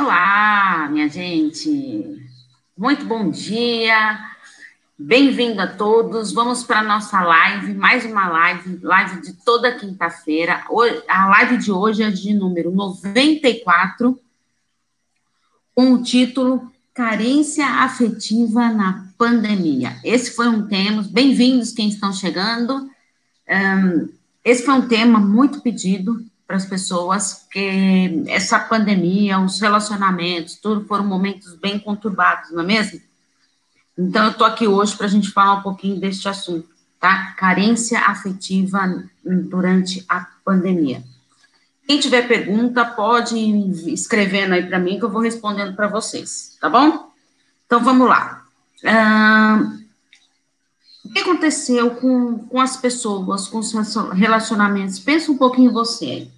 Olá, minha gente. Muito bom dia. Bem-vindo a todos. Vamos para a nossa live, mais uma live, live de toda quinta-feira. A live de hoje é de número 94, com o título Carência afetiva na pandemia. Esse foi um tema, bem-vindos quem estão chegando. Esse foi um tema muito pedido para as pessoas, que essa pandemia, os relacionamentos, tudo foram momentos bem conturbados, não é mesmo? Então, eu estou aqui hoje para a gente falar um pouquinho deste assunto, tá? Carência afetiva durante a pandemia. Quem tiver pergunta, pode ir escrevendo aí para mim, que eu vou respondendo para vocês, tá bom? Então, vamos lá. O que aconteceu com, com as pessoas, com os relacionamentos? Pensa um pouquinho em você aí.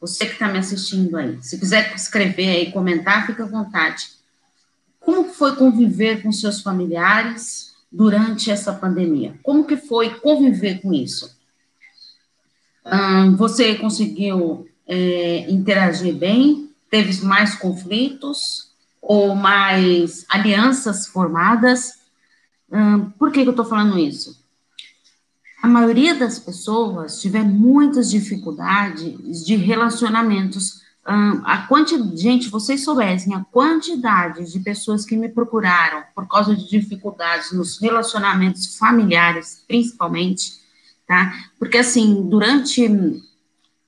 Você que está me assistindo aí, se quiser escrever aí, comentar, fica à vontade. Como foi conviver com seus familiares durante essa pandemia? Como que foi conviver com isso? Hum, você conseguiu é, interagir bem? Teve mais conflitos ou mais alianças formadas? Hum, por que, que eu estou falando isso? A maioria das pessoas tiver muitas dificuldades de relacionamentos. a quantidade, gente, vocês soubessem a quantidade de pessoas que me procuraram por causa de dificuldades nos relacionamentos familiares, principalmente, tá? Porque, assim, durante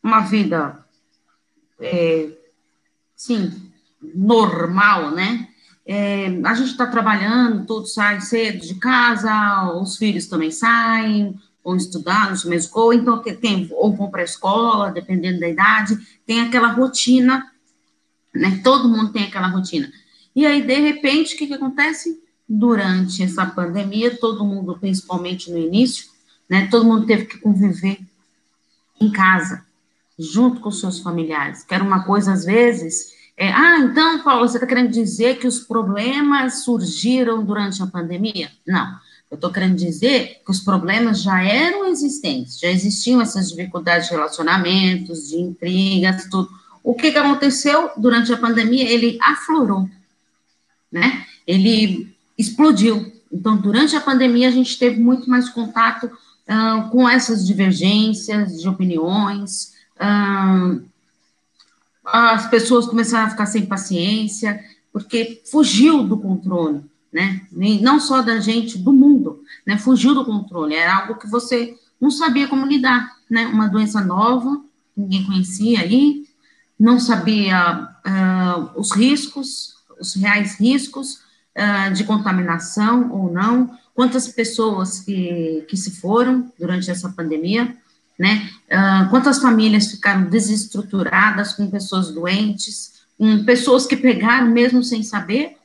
uma vida, é, sim, normal, né? É, a gente está trabalhando, tudo sai cedo de casa, os filhos também saem, ou estudar no mesmo ou então tem, ou vão para a escola, dependendo da idade, tem aquela rotina, né? Todo mundo tem aquela rotina. E aí, de repente, o que, que acontece? Durante essa pandemia, todo mundo, principalmente no início, né? Todo mundo teve que conviver em casa, junto com seus familiares, que era uma coisa, às vezes, é, ah, então, Paulo, você está querendo dizer que os problemas surgiram durante a pandemia? Não eu estou querendo dizer que os problemas já eram existentes, já existiam essas dificuldades de relacionamentos, de intrigas, tudo. O que, que aconteceu durante a pandemia? Ele aflorou, né? Ele explodiu. Então, durante a pandemia, a gente teve muito mais contato uh, com essas divergências de opiniões, uh, as pessoas começaram a ficar sem paciência, porque fugiu do controle né? Não só da gente, do mundo, né? Fugiu do controle, era algo que você não sabia como lidar, né? Uma doença nova, ninguém conhecia aí, não sabia uh, os riscos, os reais riscos uh, de contaminação ou não, quantas pessoas que, que se foram durante essa pandemia, né? Uh, quantas famílias ficaram desestruturadas com pessoas doentes, com pessoas que pegaram mesmo sem saber,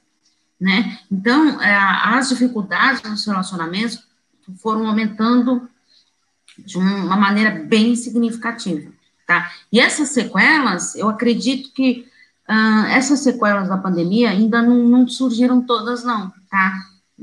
né? Então, é, as dificuldades nos relacionamentos foram aumentando de uma maneira bem significativa, tá? E essas sequelas, eu acredito que uh, essas sequelas da pandemia ainda não, não, surgiram todas, não, tá?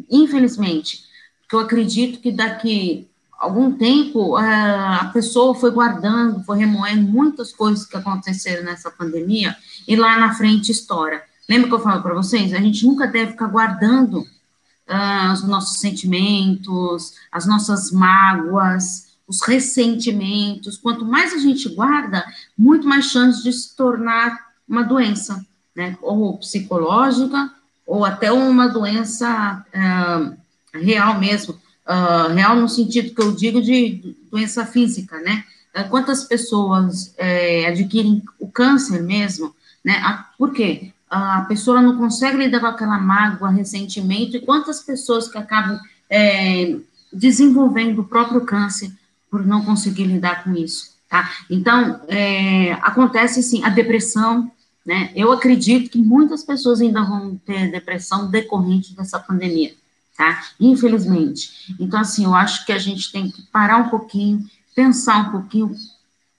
Infelizmente, porque eu acredito que daqui algum tempo uh, a pessoa foi guardando, foi remoendo muitas coisas que aconteceram nessa pandemia e lá na frente estoura. Lembra que eu falo para vocês? A gente nunca deve ficar guardando uh, os nossos sentimentos, as nossas mágoas, os ressentimentos. Quanto mais a gente guarda, muito mais chance de se tornar uma doença, né? Ou psicológica, ou até uma doença uh, real mesmo. Uh, real no sentido que eu digo de doença física, né? quantas pessoas é, adquirem o câncer mesmo, né? Por quê? A pessoa não consegue lidar com aquela mágoa, ressentimento, e quantas pessoas que acabam é, desenvolvendo o próprio câncer por não conseguir lidar com isso, tá? Então, é, acontece, sim, a depressão, né? Eu acredito que muitas pessoas ainda vão ter depressão decorrente dessa pandemia, tá? Infelizmente. Então, assim, eu acho que a gente tem que parar um pouquinho, pensar um pouquinho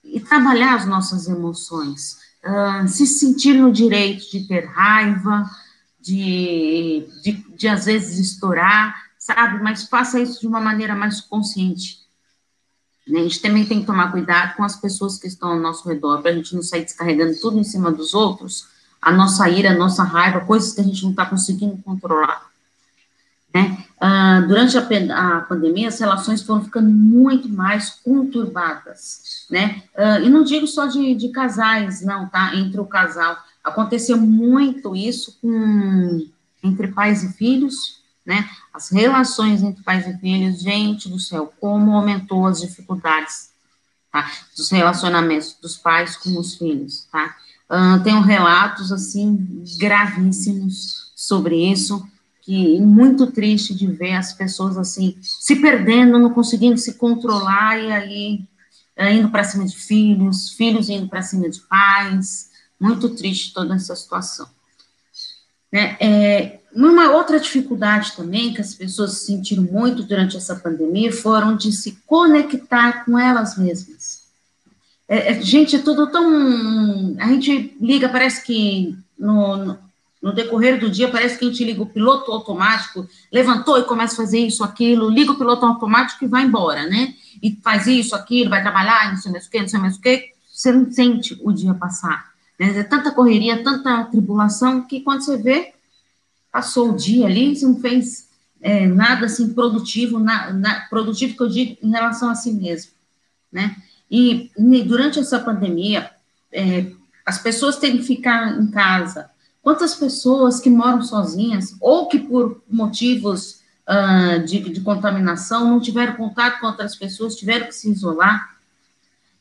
e trabalhar as nossas emoções, uh, se sentir no direito de ter raiva, de, de, de às vezes estourar, sabe? Mas faça isso de uma maneira mais consciente. Né? A gente também tem que tomar cuidado com as pessoas que estão ao nosso redor, para a gente não sair descarregando tudo em cima dos outros, a nossa ira, a nossa raiva, coisas que a gente não está conseguindo controlar. Né? Ah, durante a, a, pandemia, as relações foram ficando muito mais conturbadas, né? Ah, e não digo só de, de, casais, não, tá? Entre o casal. Aconteceu muito isso com, entre pais e filhos, né? As relações entre pais e filhos, gente do céu, como aumentou as dificuldades, tá? Dos relacionamentos dos pais com os filhos, tá? Uh, tenho relatos, assim, gravíssimos sobre isso, que muito triste de ver as pessoas, assim, se perdendo, não conseguindo se controlar, e aí uh, indo para cima de filhos, filhos indo para cima de pais, muito triste toda essa situação. Né? É, uma outra dificuldade também que as pessoas sentiram muito durante essa pandemia foram de se conectar com elas mesmas. É, é, gente, é tudo tão. A gente liga, parece que no, no, no, decorrer do dia, parece que a gente liga o piloto automático, levantou e começa a fazer isso, aquilo, liga o piloto automático e vai embora, né? E faz isso, aquilo, vai trabalhar, não sei mais o que, não sei mais o que, você não sente o dia passar. Né? É tanta correria, tanta tribulação, que quando você vê, passou o dia ali, você não fez é, nada assim produtivo, na, na, produtivo que eu digo em relação a si mesmo, né? E, durante essa pandemia, é, as pessoas têm que ficar em casa. Quantas pessoas que moram sozinhas ou que por motivos uh, de, de, contaminação não tiveram contato com outras pessoas, tiveram que se isolar?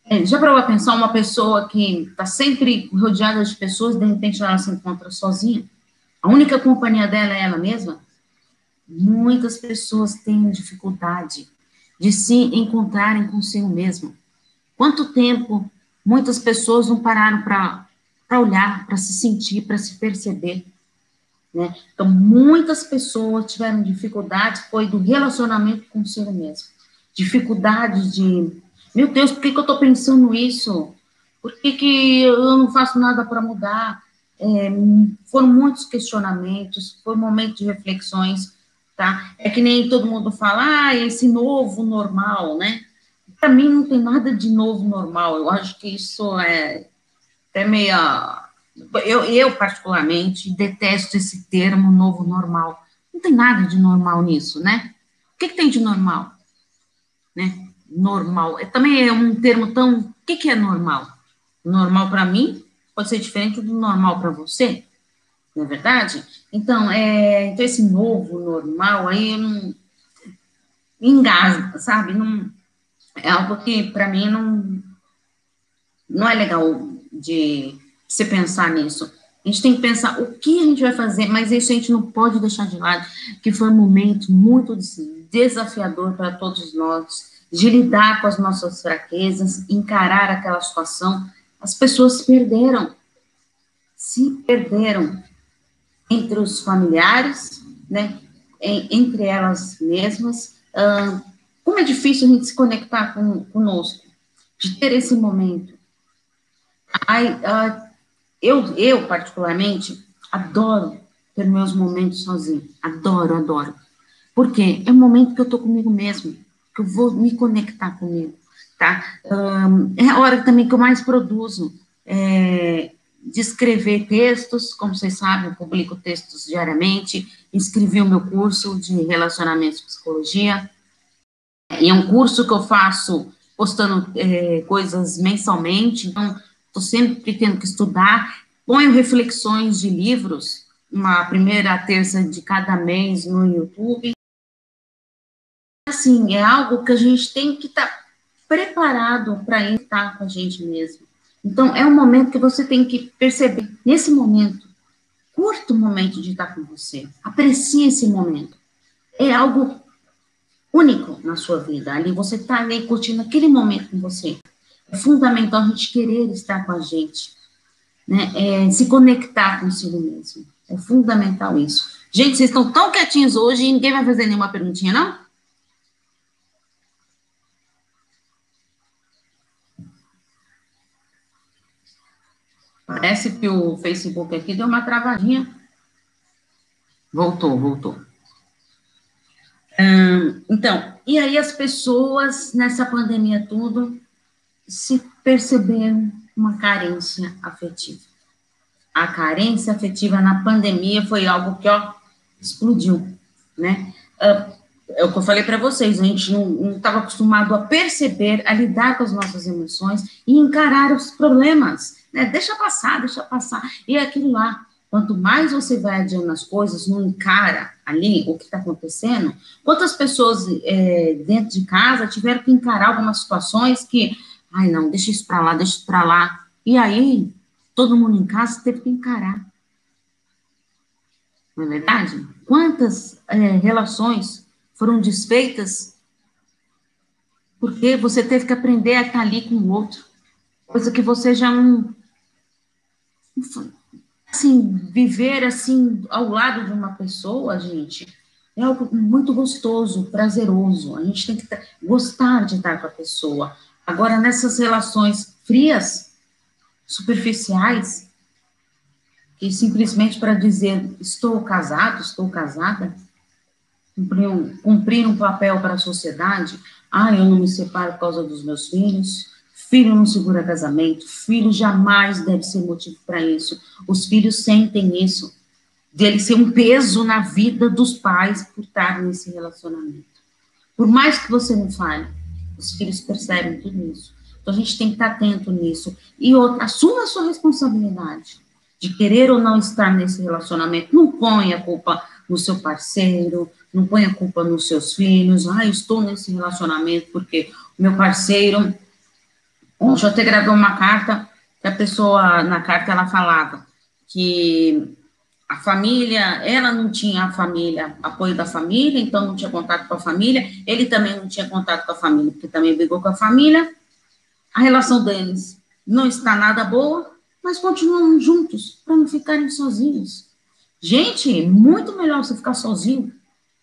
É, já para pensar uma pessoa que está sempre rodeada de pessoas, de repente ela se encontra sozinha? A única companhia dela é ela mesma? Muitas pessoas têm dificuldade de se encontrarem consigo mesmo. Quanto tempo muitas pessoas não pararam para olhar, para se sentir, para se perceber? Né? Então, muitas pessoas tiveram dificuldade, foi do relacionamento consigo mesmo. Dificuldade de, meu Deus, por que, que eu estou pensando isso? Por que, que eu não faço nada para mudar? É, foram muitos questionamentos, foi um momento de reflexões, tá? É que nem todo mundo fala, ah, esse novo normal, né? para mim não tem nada de novo normal. Eu acho que isso é, é meio. Eu, eu, particularmente, detesto esse termo novo normal. Não tem nada de normal nisso, né? O que, que tem de normal? Né? Normal. É, também é um termo tão. O que, que é normal? Normal para mim pode ser diferente do normal para você, não é verdade? Então, é, então, esse novo normal aí não engasga, sabe? Não é algo que, para mim, não, não é legal de se pensar nisso. A gente tem que pensar o que a gente vai fazer, mas isso a gente não pode deixar de lado, que foi um momento muito desafiador para todos nós, de lidar com as nossas fraquezas, encarar aquela situação. As pessoas se perderam, se perderam entre os familiares, né, entre elas mesmas, como é difícil a gente se conectar com, conosco, de ter esse momento. Ai, eu, eu, particularmente, adoro ter meus momentos sozinho. Adoro, adoro. Porque é um momento que eu estou comigo mesmo, que eu vou me conectar comigo, tá? Um, é a hora também que eu mais produzo. É, de escrever textos, como vocês sabem, eu publico textos diariamente, inscrevi o meu curso de relacionamentos e psicologia, e é um curso que eu faço postando é, coisas mensalmente, então estou sempre tendo que estudar. Ponho reflexões de livros, uma primeira terça de cada mês no YouTube. Assim, é algo que a gente tem que estar tá preparado para estar com a gente mesmo. Então, é um momento que você tem que perceber, nesse momento, curta o momento de estar com você, aprecie esse momento. É algo único na sua vida. Ali você está ali curtindo aquele momento com você. É fundamental a gente querer estar com a gente, né? É, se conectar consigo mesmo. É fundamental isso. Gente, vocês estão tão quietinhos hoje e ninguém vai fazer nenhuma perguntinha, não? Parece que o Facebook aqui deu uma travadinha. Voltou, voltou então, e aí as pessoas nessa pandemia tudo se perceberam uma carência afetiva. a carência afetiva na pandemia foi algo que, ó, explodiu, né? Uh, é o que eu falei para vocês, a gente não estava acostumado a perceber, a lidar com as nossas emoções e encarar os problemas, né? Deixa passar, deixa passar. E é aquilo lá, quanto mais você vai adiando as coisas, não encara ali o que está acontecendo, quantas pessoas é, dentro de casa tiveram que encarar algumas situações que, ai não, deixa isso para lá, deixa isso para lá. E aí, todo mundo em casa teve que encarar. Não é verdade? Quantas é, relações foram desfeitas porque você teve que aprender a estar ali com o outro, coisa que você já não. Assim, viver assim ao lado de uma pessoa, gente, é algo muito gostoso, prazeroso. A gente tem que gostar de estar com a pessoa. Agora, nessas relações frias, superficiais, que simplesmente para dizer estou casado, estou casada, cumprir um, cumprir um papel para a sociedade, ah, eu não me separo por causa dos meus filhos, filho não segura casamento, filho jamais deve ser motivo para isso. Os filhos sentem isso, dele ser um peso na vida dos pais por estar nesse relacionamento. Por mais que você não fale, os filhos percebem tudo isso. Então a gente tem que estar atento nisso. E outra, assuma a sua responsabilidade de querer ou não estar nesse relacionamento. Não ponha a culpa no seu parceiro, não ponha a culpa nos seus filhos. Ah, estou nesse relacionamento porque o meu parceiro. Ontem eu até gravei uma carta que a pessoa, na carta, ela falava que a família, ela não tinha a família, apoio da família, então não tinha contato com a família, ele também não tinha contato com a família, porque também brigou com a família, a relação deles não está nada boa, mas continuam juntos, para não ficarem sozinhos. Gente, muito melhor você ficar sozinho,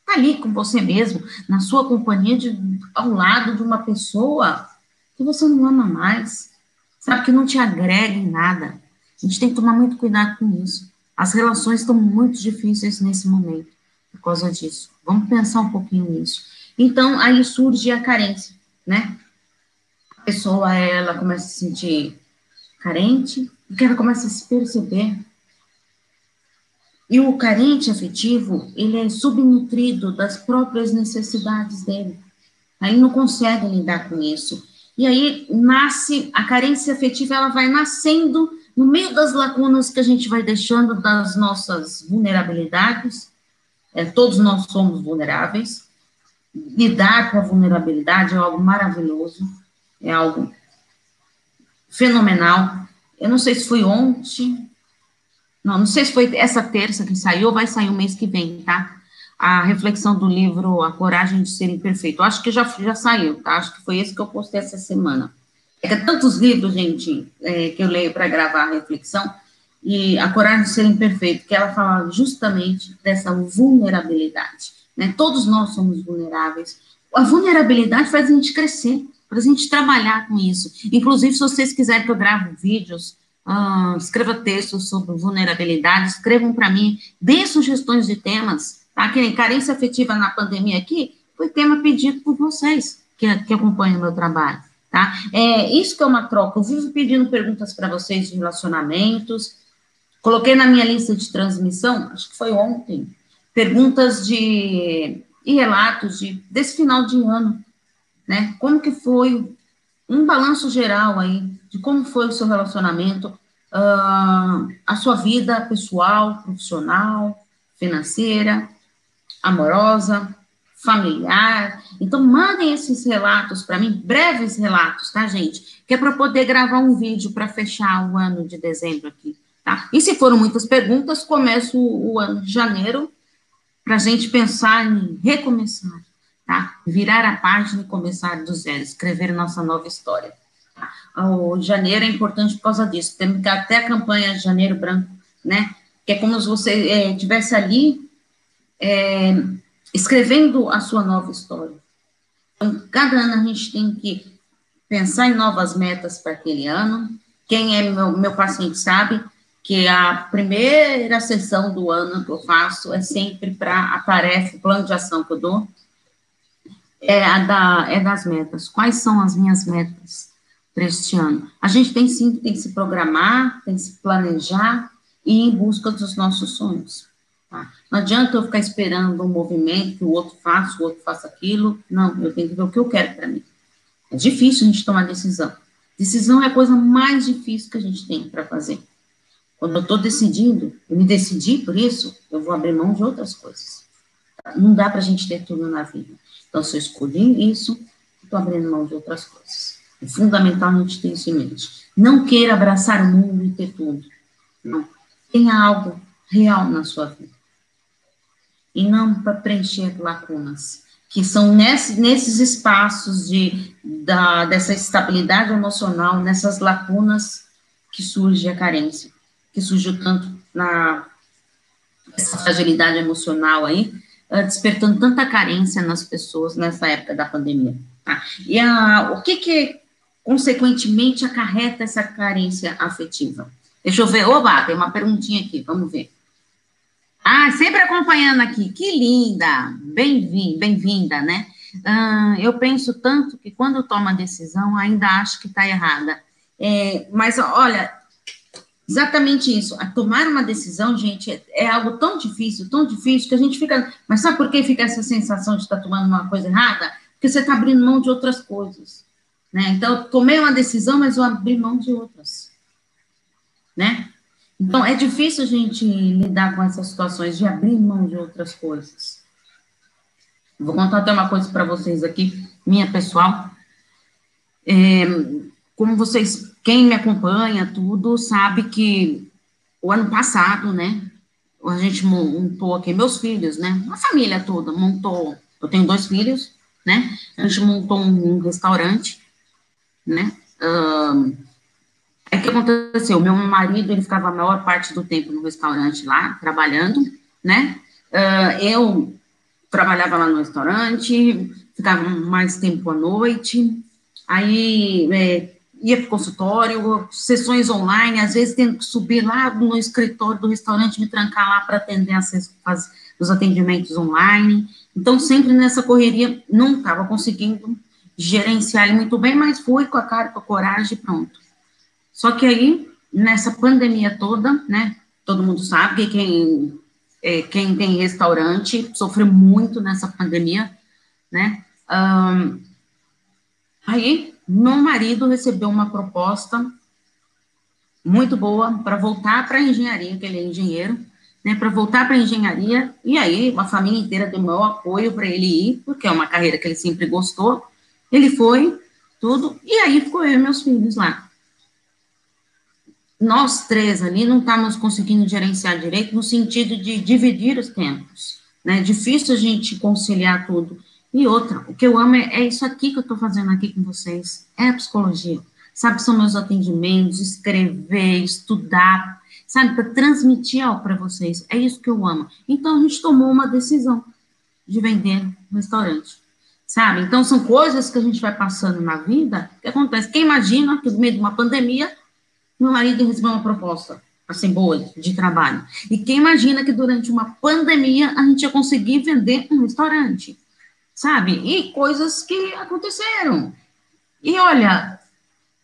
tá ali com você mesmo, na sua companhia, de, ao lado de uma pessoa que você não ama mais, sabe, que não te agrega em nada. A gente tem que tomar muito cuidado com isso. As relações estão muito difíceis nesse momento, por causa disso. Vamos pensar um pouquinho nisso. Então, aí surge a carência, né? A pessoa, ela começa a se sentir carente, porque ela começa a se perceber. E o carente afetivo, ele é subnutrido das próprias necessidades dele. Aí não consegue lidar com isso. E aí nasce, a carência afetiva, ela vai nascendo no meio das lacunas que a gente vai deixando das nossas vulnerabilidades. É, todos nós somos vulneráveis. Lidar com a vulnerabilidade é algo maravilhoso é algo fenomenal. Eu não sei se foi ontem, não, não sei se foi essa terça que saiu ou vai sair o mês que vem, tá? A reflexão do livro A Coragem de Ser Imperfeito. Eu acho que já, já saiu, tá? Acho que foi esse que eu postei essa semana. É que tantos livros, gente, é, que eu leio para gravar a reflexão, e A Coragem de Ser Imperfeito, que ela fala justamente dessa vulnerabilidade. Né? Todos nós somos vulneráveis. A vulnerabilidade faz a gente crescer para a gente trabalhar com isso. Inclusive, se vocês quiserem que eu grave vídeos, uh, escreva textos sobre vulnerabilidade, escrevam para mim, deem sugestões de temas, tá? Que carência afetiva na pandemia aqui foi tema pedido por vocês que, que acompanham o meu trabalho, tá? É, isso que é uma troca, eu vivo pedindo perguntas para vocês de relacionamentos, coloquei na minha lista de transmissão, acho que foi ontem, perguntas de e relatos de, desse final de ano, né? Como que foi um balanço geral aí de como foi o seu relacionamento, uh, a sua vida pessoal, profissional, financeira, amorosa, familiar. Então, mandem esses relatos para mim, breves relatos, tá, gente? Que é para poder gravar um vídeo para fechar o ano de dezembro aqui, tá? E se foram muitas perguntas, começo o ano de janeiro para a gente pensar em recomeçar tá? Virar a página e começar do zero, escrever nossa nova história. O janeiro é importante por causa disso. Temos até a campanha de Janeiro Branco, né? Que é como se você é, tivesse ali é, escrevendo a sua nova história. Então, cada ano a gente tem que pensar em novas metas para aquele ano. Quem é meu, meu paciente sabe que a primeira sessão do ano que eu faço é sempre para a tarefa, o plano de ação que eu dou, é, a da, é das metas. Quais são as minhas metas para este ano? A gente tem sim tem que se programar, tem que se planejar, e em busca dos nossos sonhos. Tá? Não adianta eu ficar esperando um movimento que o outro faça, o outro faça aquilo. Não, eu tenho que ver o que eu quero para mim. É difícil a gente tomar decisão. Decisão é a coisa mais difícil que a gente tem para fazer. Quando eu estou decidindo, eu me decidi por isso, eu vou abrir mão de outras coisas. Não dá para a gente ter tudo na vida. Então, se eu escolhi isso, estou abrindo mão de outras coisas. É fundamental a gente ter isso em mente. Não queira abraçar o mundo e ter tudo. Não. Tenha algo real na sua vida. E não para preencher lacunas, que são nesse, nesses espaços de, da, dessa estabilidade emocional, nessas lacunas que surge a carência, que surgiu tanto na essa fragilidade emocional aí, uh, despertando tanta carência nas pessoas nessa época da pandemia. Tá? E a, o que que, consequentemente, acarreta essa carência afetiva? Deixa eu ver. Oba, tem uma perguntinha aqui, vamos ver. Ah, sempre acompanhando aqui. Que linda! Bem-vinda, bem-vinda, né? Ah, eu penso tanto que quando tomo a decisão, ainda acho que está errada. É, mas, olha, exatamente isso. A tomar uma decisão, gente, é, é, algo tão difícil, tão difícil, que a gente fica. Mas sabe por que fica essa sensação de estar tá tomando uma coisa errada? Porque você está abrindo mão de outras coisas. Né? Então, eu tomei uma decisão, mas eu abri mão de outras né? Então, é difícil a gente lidar com essas situações de abrir mão de outras coisas. Vou contar até uma coisa para vocês aqui, minha pessoal. É, como vocês, quem me acompanha, tudo, sabe que o ano passado, né, a gente montou aqui, meus filhos, né, a família toda montou, eu tenho dois filhos, né, a gente montou um, um restaurante, né, um, é que aconteceu, meu marido, ele ficava a maior parte do tempo no restaurante lá, trabalhando, né? Uh, eu trabalhava lá no restaurante, ficava mais tempo à noite, aí é, ia para o consultório, sessões online, às vezes tendo que subir lá no escritório do restaurante, me trancar lá para atender as, as, os atendimentos online. Então, sempre nessa correria, não estava conseguindo gerenciar muito bem, mas fui com a cara, com a coragem, pronto. Só que aí, nessa pandemia toda, né, todo mundo sabe que quem, é, quem tem restaurante sofreu muito nessa pandemia, né, um, aí meu marido recebeu uma proposta muito boa para voltar para a engenharia, que ele é engenheiro, né, para voltar para a engenharia, e aí a família inteira deu meu apoio para ele ir, porque é uma carreira que ele sempre gostou, ele foi, tudo, e aí ficou eu e meus filhos lá nós três ali não estamos conseguindo gerenciar direito no sentido de dividir os tempos, né? Difícil a gente conciliar tudo. E outra, o que eu amo é, é isso aqui que eu estou fazendo aqui com vocês, é a psicologia. Sabe, são meus atendimentos, escrever, estudar, sabe, para transmitir algo para vocês. É isso que eu amo. Então, a gente tomou uma decisão de vender no restaurante, sabe? Então, são coisas que a gente vai passando na vida que acontece. Quem imagina que no meio de uma pandemia meu marido recebeu uma proposta, assim, boa, de trabalho. E quem imagina que durante uma pandemia a gente ia conseguir vender um restaurante, sabe? E coisas que aconteceram. E olha,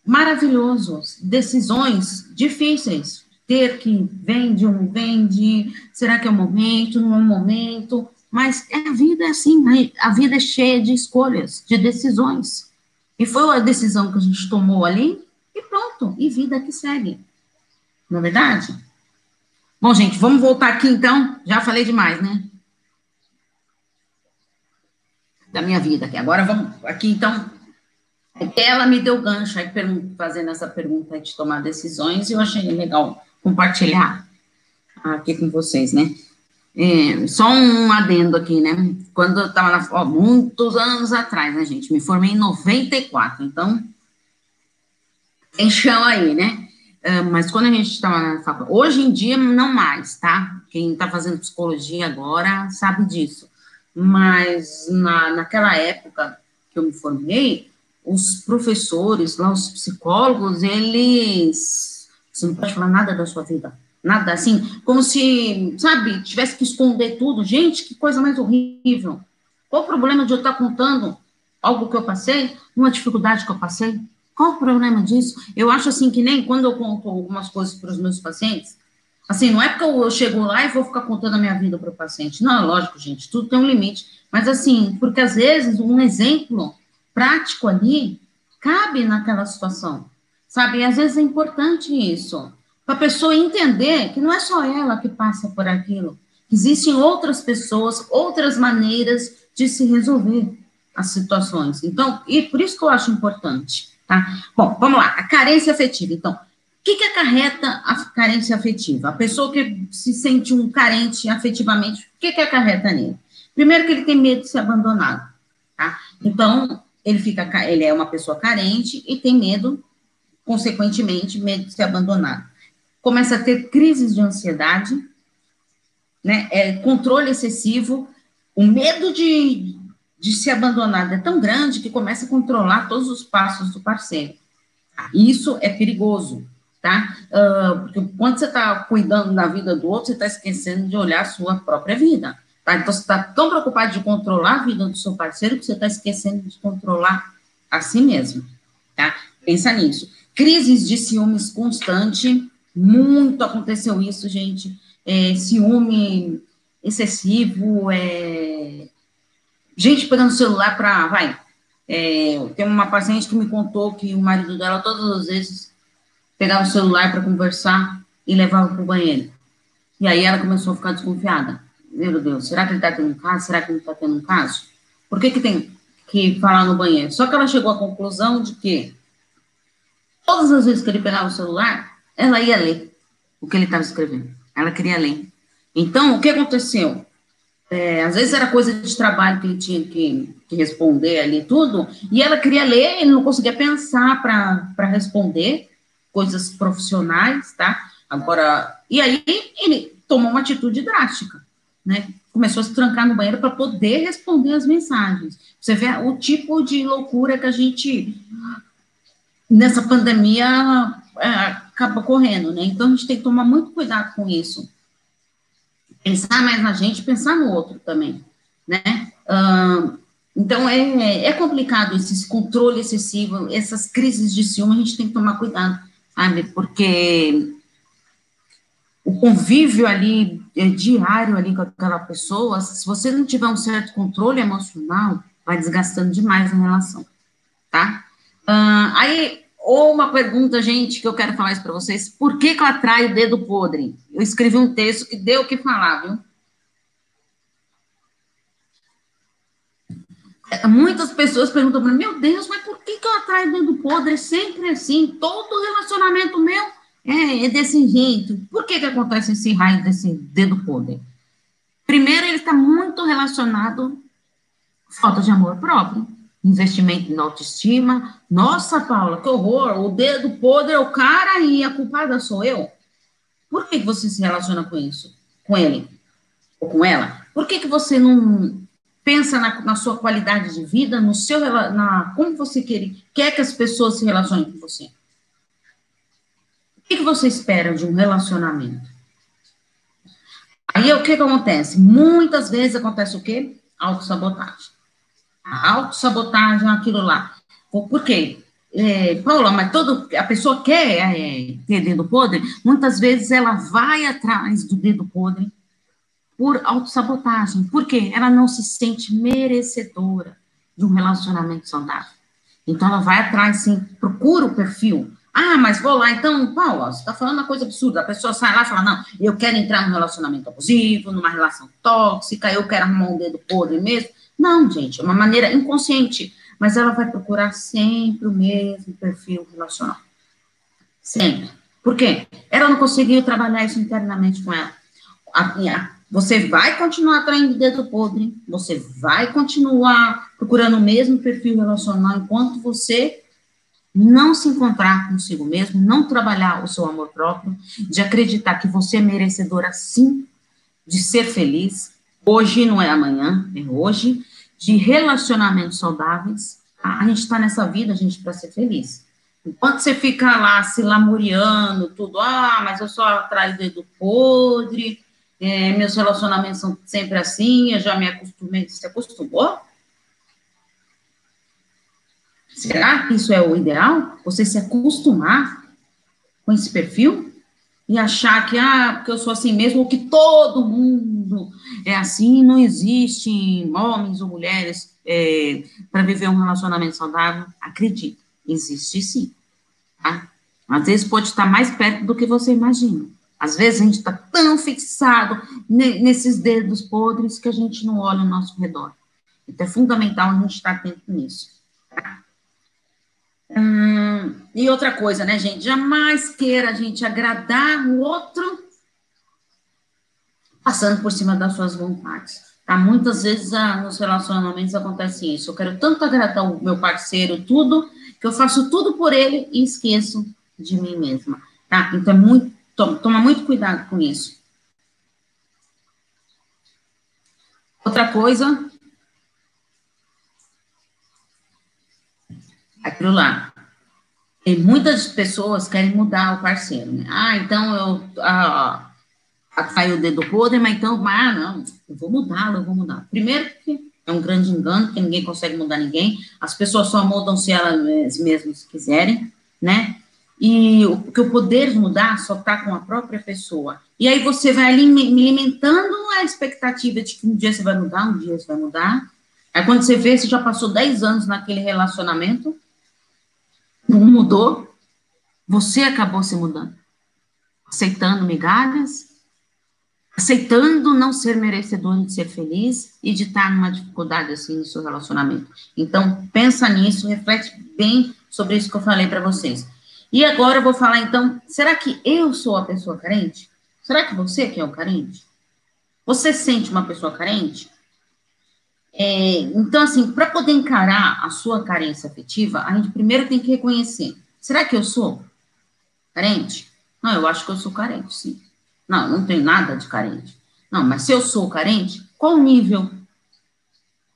maravilhosos, decisões difíceis. Ter que vende ou não vende, será que é o momento, não é o momento? Mas a vida é assim, né? a vida é cheia de escolhas, de decisões. E foi a decisão que a gente tomou ali e pronto, e vida que segue. Não é verdade? Bom, gente, vamos voltar aqui então. Já falei demais, né? Da minha vida aqui. Agora vamos aqui então. Ela me deu gancho aí fazendo essa pergunta de tomar decisões e eu achei legal compartilhar aqui com vocês, né? É, só um adendo aqui, né? Quando eu estava muitos anos atrás, né, gente? Me formei em 94, então tem chão aí, né? Uh, mas quando a gente estava na faculdade, hoje em dia não mais, tá? Quem está fazendo psicologia agora sabe disso. Mas na, naquela época que eu me formei, os professores, lá, os psicólogos, eles. Você não pode falar nada da sua vida. Nada assim, como se, sabe, tivesse que esconder tudo. Gente, que coisa mais horrível. Qual o problema de eu estar contando algo que eu passei, uma dificuldade que eu passei? Qual o problema disso? Eu acho assim que nem quando eu conto algumas coisas para os meus pacientes, Assim, não é porque eu chego lá e vou ficar contando a minha vida para o paciente. Não, lógico, gente, tudo tem um limite. Mas assim, porque às vezes um exemplo prático ali cabe naquela situação. Sabe? E às vezes é importante isso. Para a pessoa entender que não é só ela que passa por aquilo. Existem outras pessoas, outras maneiras de se resolver as situações. Então, e por isso que eu acho importante, tá? Bom, vamos lá. A carência afetiva. Então, que, que acarreta a carência afetiva? A pessoa que se sente um carente afetivamente, o que, que acarreta nele? Primeiro que ele tem medo de ser abandonado, tá? Então, ele fica, ele é uma pessoa carente e tem medo, consequentemente, medo de ser abandonado. Começa a ter crises de ansiedade, né? É, controle excessivo, o medo de, de ser abandonado é tão grande que começa a controlar todos os passos do parceiro. Isso é perigoso, tá? Uh, porque quando você está cuidando da vida do outro, você está esquecendo de olhar a sua própria vida, tá? Então, você está tão preocupado de controlar a vida do seu parceiro que você está esquecendo de controlar a si mesmo, tá? Pensa nisso. Crises de ciúmes constante, muito aconteceu isso, gente. É, ciúme excessivo, é... gente pegando celular para, vai, é, tem uma paciente que me contou que o marido dela, todas as vezes, pegava o celular para conversar e levava para o banheiro. E aí ela começou a ficar desconfiada. Meu Deus, será que ele está tendo um caso? Será que ele está tendo um caso? Por que, que tem que falar no banheiro? Só que ela chegou à conclusão de que todas as vezes que ele pegava o celular, ela ia ler o que ele estava escrevendo. Ela queria ler. Então, o que aconteceu? É, às vezes era coisa de trabalho que ele tinha que, que responder ali tudo, e ela queria ler, ele não conseguia pensar para responder, coisas profissionais, tá? Agora, e aí ele tomou uma atitude drástica, né? Começou a se trancar no banheiro para poder responder as mensagens. Você vê o tipo de loucura que a gente, nessa pandemia, é, acaba correndo, né? Então, a gente tem que tomar muito cuidado com isso. Pensar mais na gente, pensar no outro também, né? Uh, então, é, é complicado esse controle excessivo, essas crises de ciúme, a gente tem que tomar cuidado sabe? Porque o convívio ali é, diário ali com aquela pessoa, se você não tiver um certo controle emocional, vai desgastando demais a relação, tá? Uh, aí, ou uma pergunta, gente, que eu quero falar isso para vocês, por que que eu atraio o dedo podre? Eu escrevi um texto que deu o que falar, viu? Muitas pessoas perguntam para mim, meu Deus, mas por que, que eu atraio dedo podre? É sempre assim, todo relacionamento meu é, é desse jeito. Por que, que acontece esse raio desse dedo podre? Primeiro, ele está muito relacionado à falta de amor próprio, investimento na autoestima. Nossa, Paula, que horror, o dedo podre é o cara e a culpada sou eu. Por que, que você se relaciona com isso? Com ele? Ou com ela? Por que, que você não pensa na, na, sua qualidade de vida, no seu, na, como você quer, quer que as pessoas se relacionem com você. O que, que você espera de um relacionamento? Aí o que, que acontece? Muitas vezes acontece o quê? Autossabotagem. A autossabotagem, aquilo lá. Por quê? É, Paula, mas todo, a pessoa quer é, ter dedo podre, muitas vezes ela vai atrás do dedo podre por autossabotagem. Por quê? Ela não se sente merecedora de um relacionamento saudável. Então, ela vai atrás, sim, procura o perfil. Ah, mas vou lá, então, Paula, você está falando uma coisa absurda. A pessoa sai lá e fala, não, eu quero entrar num relacionamento abusivo, numa relação tóxica, eu quero arrumar um dedo podre mesmo. Não, gente, é uma maneira inconsciente, mas ela vai procurar sempre o mesmo perfil relacional. Sempre. Por quê? Ela não conseguiu trabalhar isso internamente com ela. Você vai continuar atraindo dedo podre, você vai continuar procurando o mesmo perfil relacional enquanto você não se encontrar consigo mesmo, não trabalhar o seu amor próprio, de acreditar que você é merecedora sim de ser feliz. Hoje não é amanhã, é hoje, de relacionamentos saudáveis. A gente está nessa vida, gente, para ser feliz. Enquanto você fica lá se lamuriando, tudo, ah, mas eu só atraio dedo podre, é, meus relacionamentos são sempre assim, eu já me acostumei. Você acostumou? Será que isso é o ideal? Você se acostumar com esse perfil? e achar que, ah, porque eu sou assim mesmo, que todo mundo é assim, não existe homens ou mulheres é, para viver um relacionamento saudável. Acredite, existe sim. Tá? Às vezes pode estar mais perto do que você imagina. Às vezes a gente está tão fixado nesses dedos podres que a gente não olha ao nosso redor. Então é fundamental a gente estar atento nisso. Tá? Hum, e outra coisa, né, gente? Jamais queira a gente agradar o outro passando por cima das suas vontades. Tá? Muitas vezes ah, nos relacionamentos acontece isso. Eu quero tanto agradar o meu parceiro, tudo, que eu faço tudo por ele e esqueço de mim mesma. Tá? Então, é muito, toma, toma muito cuidado com isso. Outra coisa aquilo lá. E muitas pessoas querem mudar o parceiro, né? Ah, então eu ah, caiu o dedo podre, mas então, ah, não, eu vou mudá-lo, eu vou mudar. Primeiro que é um grande engano, que ninguém consegue mudar ninguém. As pessoas só mudam se elas mesmas quiserem, né? E o, que o poder mudar só está com a própria pessoa. E aí você vai alimentando a expectativa de que um dia você vai mudar, um dia você vai mudar. Aí quando você vê, você já passou 10 anos naquele relacionamento, não mudou, você acabou se mudando. Aceitando migalhas, aceitando não ser merecedor de ser feliz e de estar numa dificuldade assim no seu relacionamento. Então, pensa nisso, reflete bem sobre isso que eu falei para vocês. E agora eu vou falar então, será que eu sou a pessoa carente? Será que você que é o carente? Você sente uma pessoa carente? É, então, assim, para poder encarar a sua carência afetiva, a gente primeiro tem que reconhecer: será que eu sou carente? Não, eu acho que eu sou carente, sim. Não, não tenho nada de carente. Não, mas se eu sou carente, qual o nível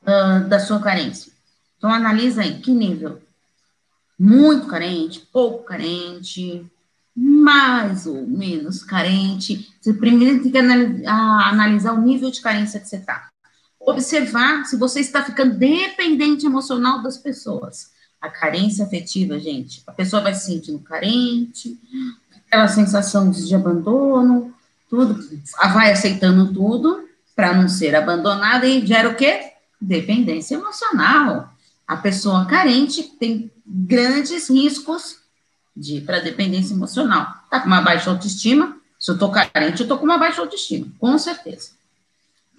uh, da sua carência? Então, analisa aí, que nível? Muito carente, pouco carente, mais ou menos carente. Você primeiro tem que analisar, analisar o nível de carência que você está observar se você está ficando dependente emocional das pessoas. A carência afetiva, gente, a pessoa vai se sentindo carente, aquela sensação de abandono, tudo, vai aceitando tudo para não ser abandonada e gera o quê? Dependência emocional. A pessoa carente tem grandes riscos de ir para dependência emocional. Tá com uma baixa autoestima? Se eu tô carente, eu tô com uma baixa autoestima, com certeza.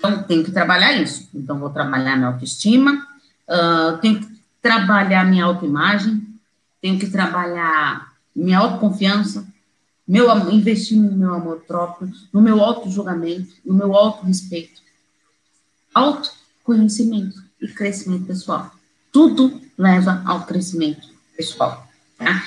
Então, tenho que trabalhar isso. Então, vou trabalhar minha autoestima, uh, tenho que trabalhar minha autoimagem, tenho que trabalhar minha autoconfiança, meu, investir no meu amor próprio, no meu auto-julgamento, no meu auto-respeito. Autoconhecimento e crescimento pessoal. Tudo leva ao crescimento pessoal. Tá?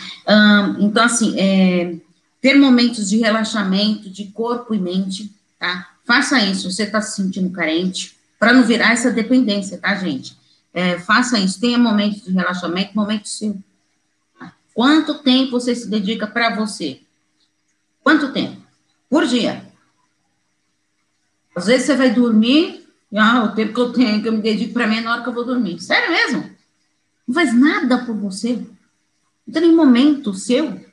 Então, assim, é, ter momentos de relaxamento de corpo e mente, tá? Faça isso, você está se sentindo carente, para não virar essa dependência, tá, gente? É, faça isso, tenha momentos de relaxamento, momentos seu. Quanto tempo você se dedica para você? Quanto tempo? Por dia. Às vezes você vai dormir, ah, o tempo que eu tenho, que eu me dedico para mim é na hora que eu vou dormir. Sério mesmo? Não faz nada por você. Não tem nenhum momento seu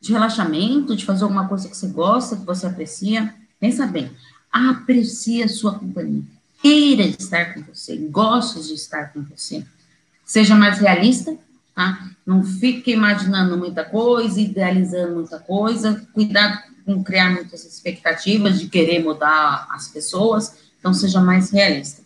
de relaxamento, de fazer alguma coisa que você gosta, que você aprecia. Pensa bem, aprecie a sua companhia, queira estar com você, goste de estar com você. Seja mais realista, tá? Não fique imaginando muita coisa, idealizando muita coisa, cuidado com criar muitas expectativas de querer mudar as pessoas, então seja mais realista.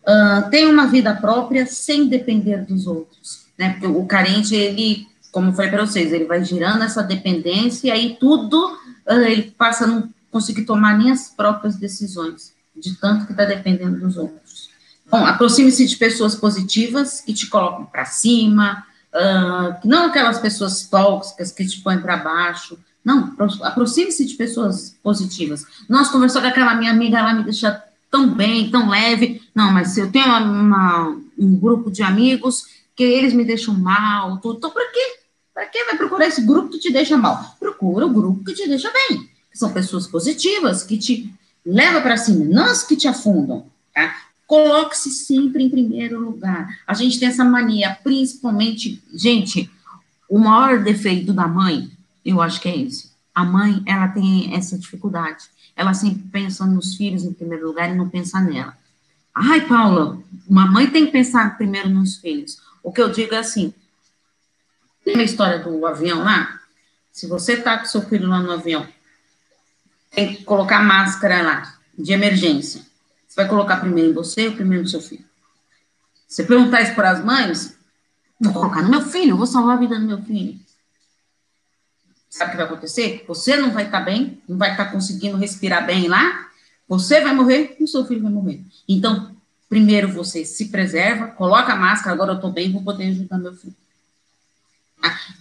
Uh, tenha uma vida própria sem depender dos outros, né? Porque o carente, ele, como eu falei para vocês, ele vai girando essa dependência e aí tudo uh, ele passa num conseguir tomar nem as próprias decisões, de tanto que está dependendo dos outros. Bom, aproxime-se de pessoas positivas que te colocam para cima, uh, não aquelas pessoas tóxicas que te põem para baixo. Não, aproxime-se de pessoas positivas. Nós conversamos com aquela minha amiga, ela me deixa tão bem, tão leve. Não, mas se eu tenho uma, uma, um grupo de amigos que eles me deixam mal, então para quê? Para que vai procurar esse grupo que te deixa mal? Procura o grupo que te deixa bem são pessoas positivas, que te levam para cima, não as que te afundam, tá? Coloque-se sempre em primeiro lugar. A gente tem essa mania, principalmente, gente, o maior defeito da mãe, eu acho que é esse. A mãe, ela tem essa dificuldade. Ela sempre pensa nos filhos em primeiro lugar e não pensa nela. Ai, Paula, uma mãe tem que pensar primeiro nos filhos. O que eu digo é assim: tem a história do avião lá? Se você tá com seu filho lá no avião, tem que colocar máscara lá, de emergência. Você vai colocar primeiro em você ou primeiro no seu filho? Você perguntar isso para as mães, vou colocar no meu filho, vou salvar a vida do meu filho. Sabe o que vai acontecer? Você não vai estar tá bem, não vai estar tá conseguindo respirar bem lá, você vai morrer e o seu filho vai morrer. Então, primeiro você se preserva, coloca a máscara, agora eu estou bem, vou poder ajudar meu filho.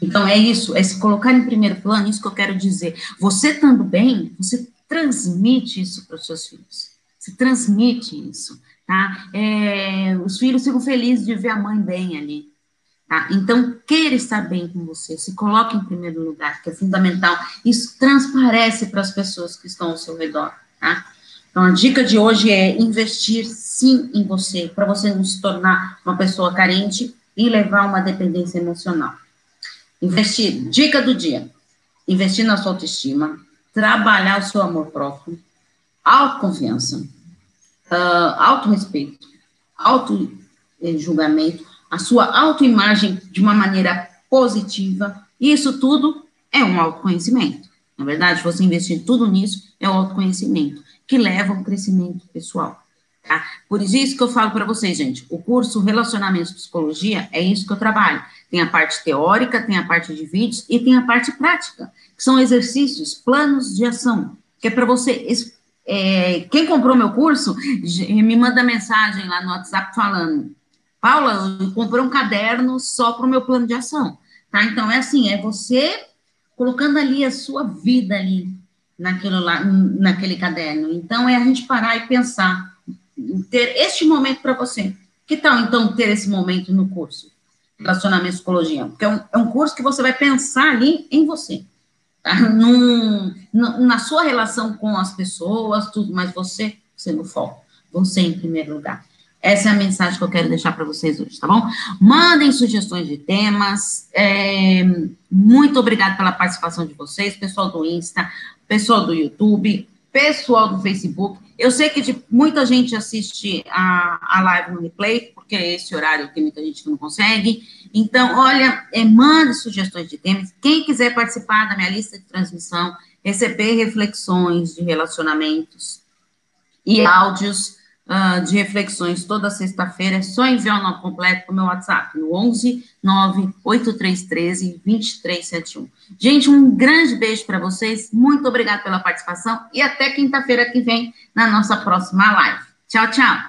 Então, é isso, é se colocar em primeiro plano, isso que eu quero dizer. Você estando bem, você transmite isso para os seus filhos. Você transmite isso, tá? É, os filhos ficam felizes de ver a mãe bem ali. Tá? Então, queira estar bem com você, se coloque em primeiro lugar, que é fundamental. Isso transparece para as pessoas que estão ao seu redor. Tá? Então, a dica de hoje é investir sim em você, para você não se tornar uma pessoa carente e levar uma dependência emocional. Investir, dica do dia: investir na sua autoestima, trabalhar o seu amor próprio, autoconfiança, uh, autorrespeito, auto-julgamento a sua autoimagem de uma maneira positiva. Isso tudo é um autoconhecimento. Na verdade, você investir tudo nisso é o autoconhecimento, que leva ao crescimento pessoal. Tá? Por isso que eu falo para vocês, gente, o curso Relacionamentos Psicologia é isso que eu trabalho. Tem a parte teórica, tem a parte de vídeos e tem a parte prática, que são exercícios, planos de ação, que é para você. É, quem comprou meu curso me manda mensagem lá no WhatsApp falando: Paula, eu comprei um caderno só para o meu plano de ação, tá? Então, é assim, é você colocando ali a sua vida ali, naquilo lá, naquele caderno. Então, é a gente parar e pensar, ter este momento para você. Que tal, então, ter esse momento no curso? Relacionamento Psicologia. Porque é um, é um curso que você vai pensar ali em você. Tá? Num, na sua relação com as pessoas, tudo, mas você, no foco. Você em primeiro lugar. Essa é a mensagem que eu quero deixar para vocês hoje, tá bom? Mandem sugestões de temas. É, muito obrigada pela participação de vocês, pessoal do Insta, pessoal do YouTube, pessoal do Facebook. Eu sei que de, muita gente assiste a, a live no replay, porque é esse horário que muita gente não consegue. Então, olha, é, mande sugestões de temas. Quem quiser participar da minha lista de transmissão, receber reflexões de relacionamentos e áudios uh, de reflexões toda sexta-feira, é só enviar o nome completo para o meu WhatsApp, no 11 98313 2371. Gente, um grande beijo para vocês, muito obrigada pela participação e até quinta-feira que vem na nossa próxima live. Tchau, tchau!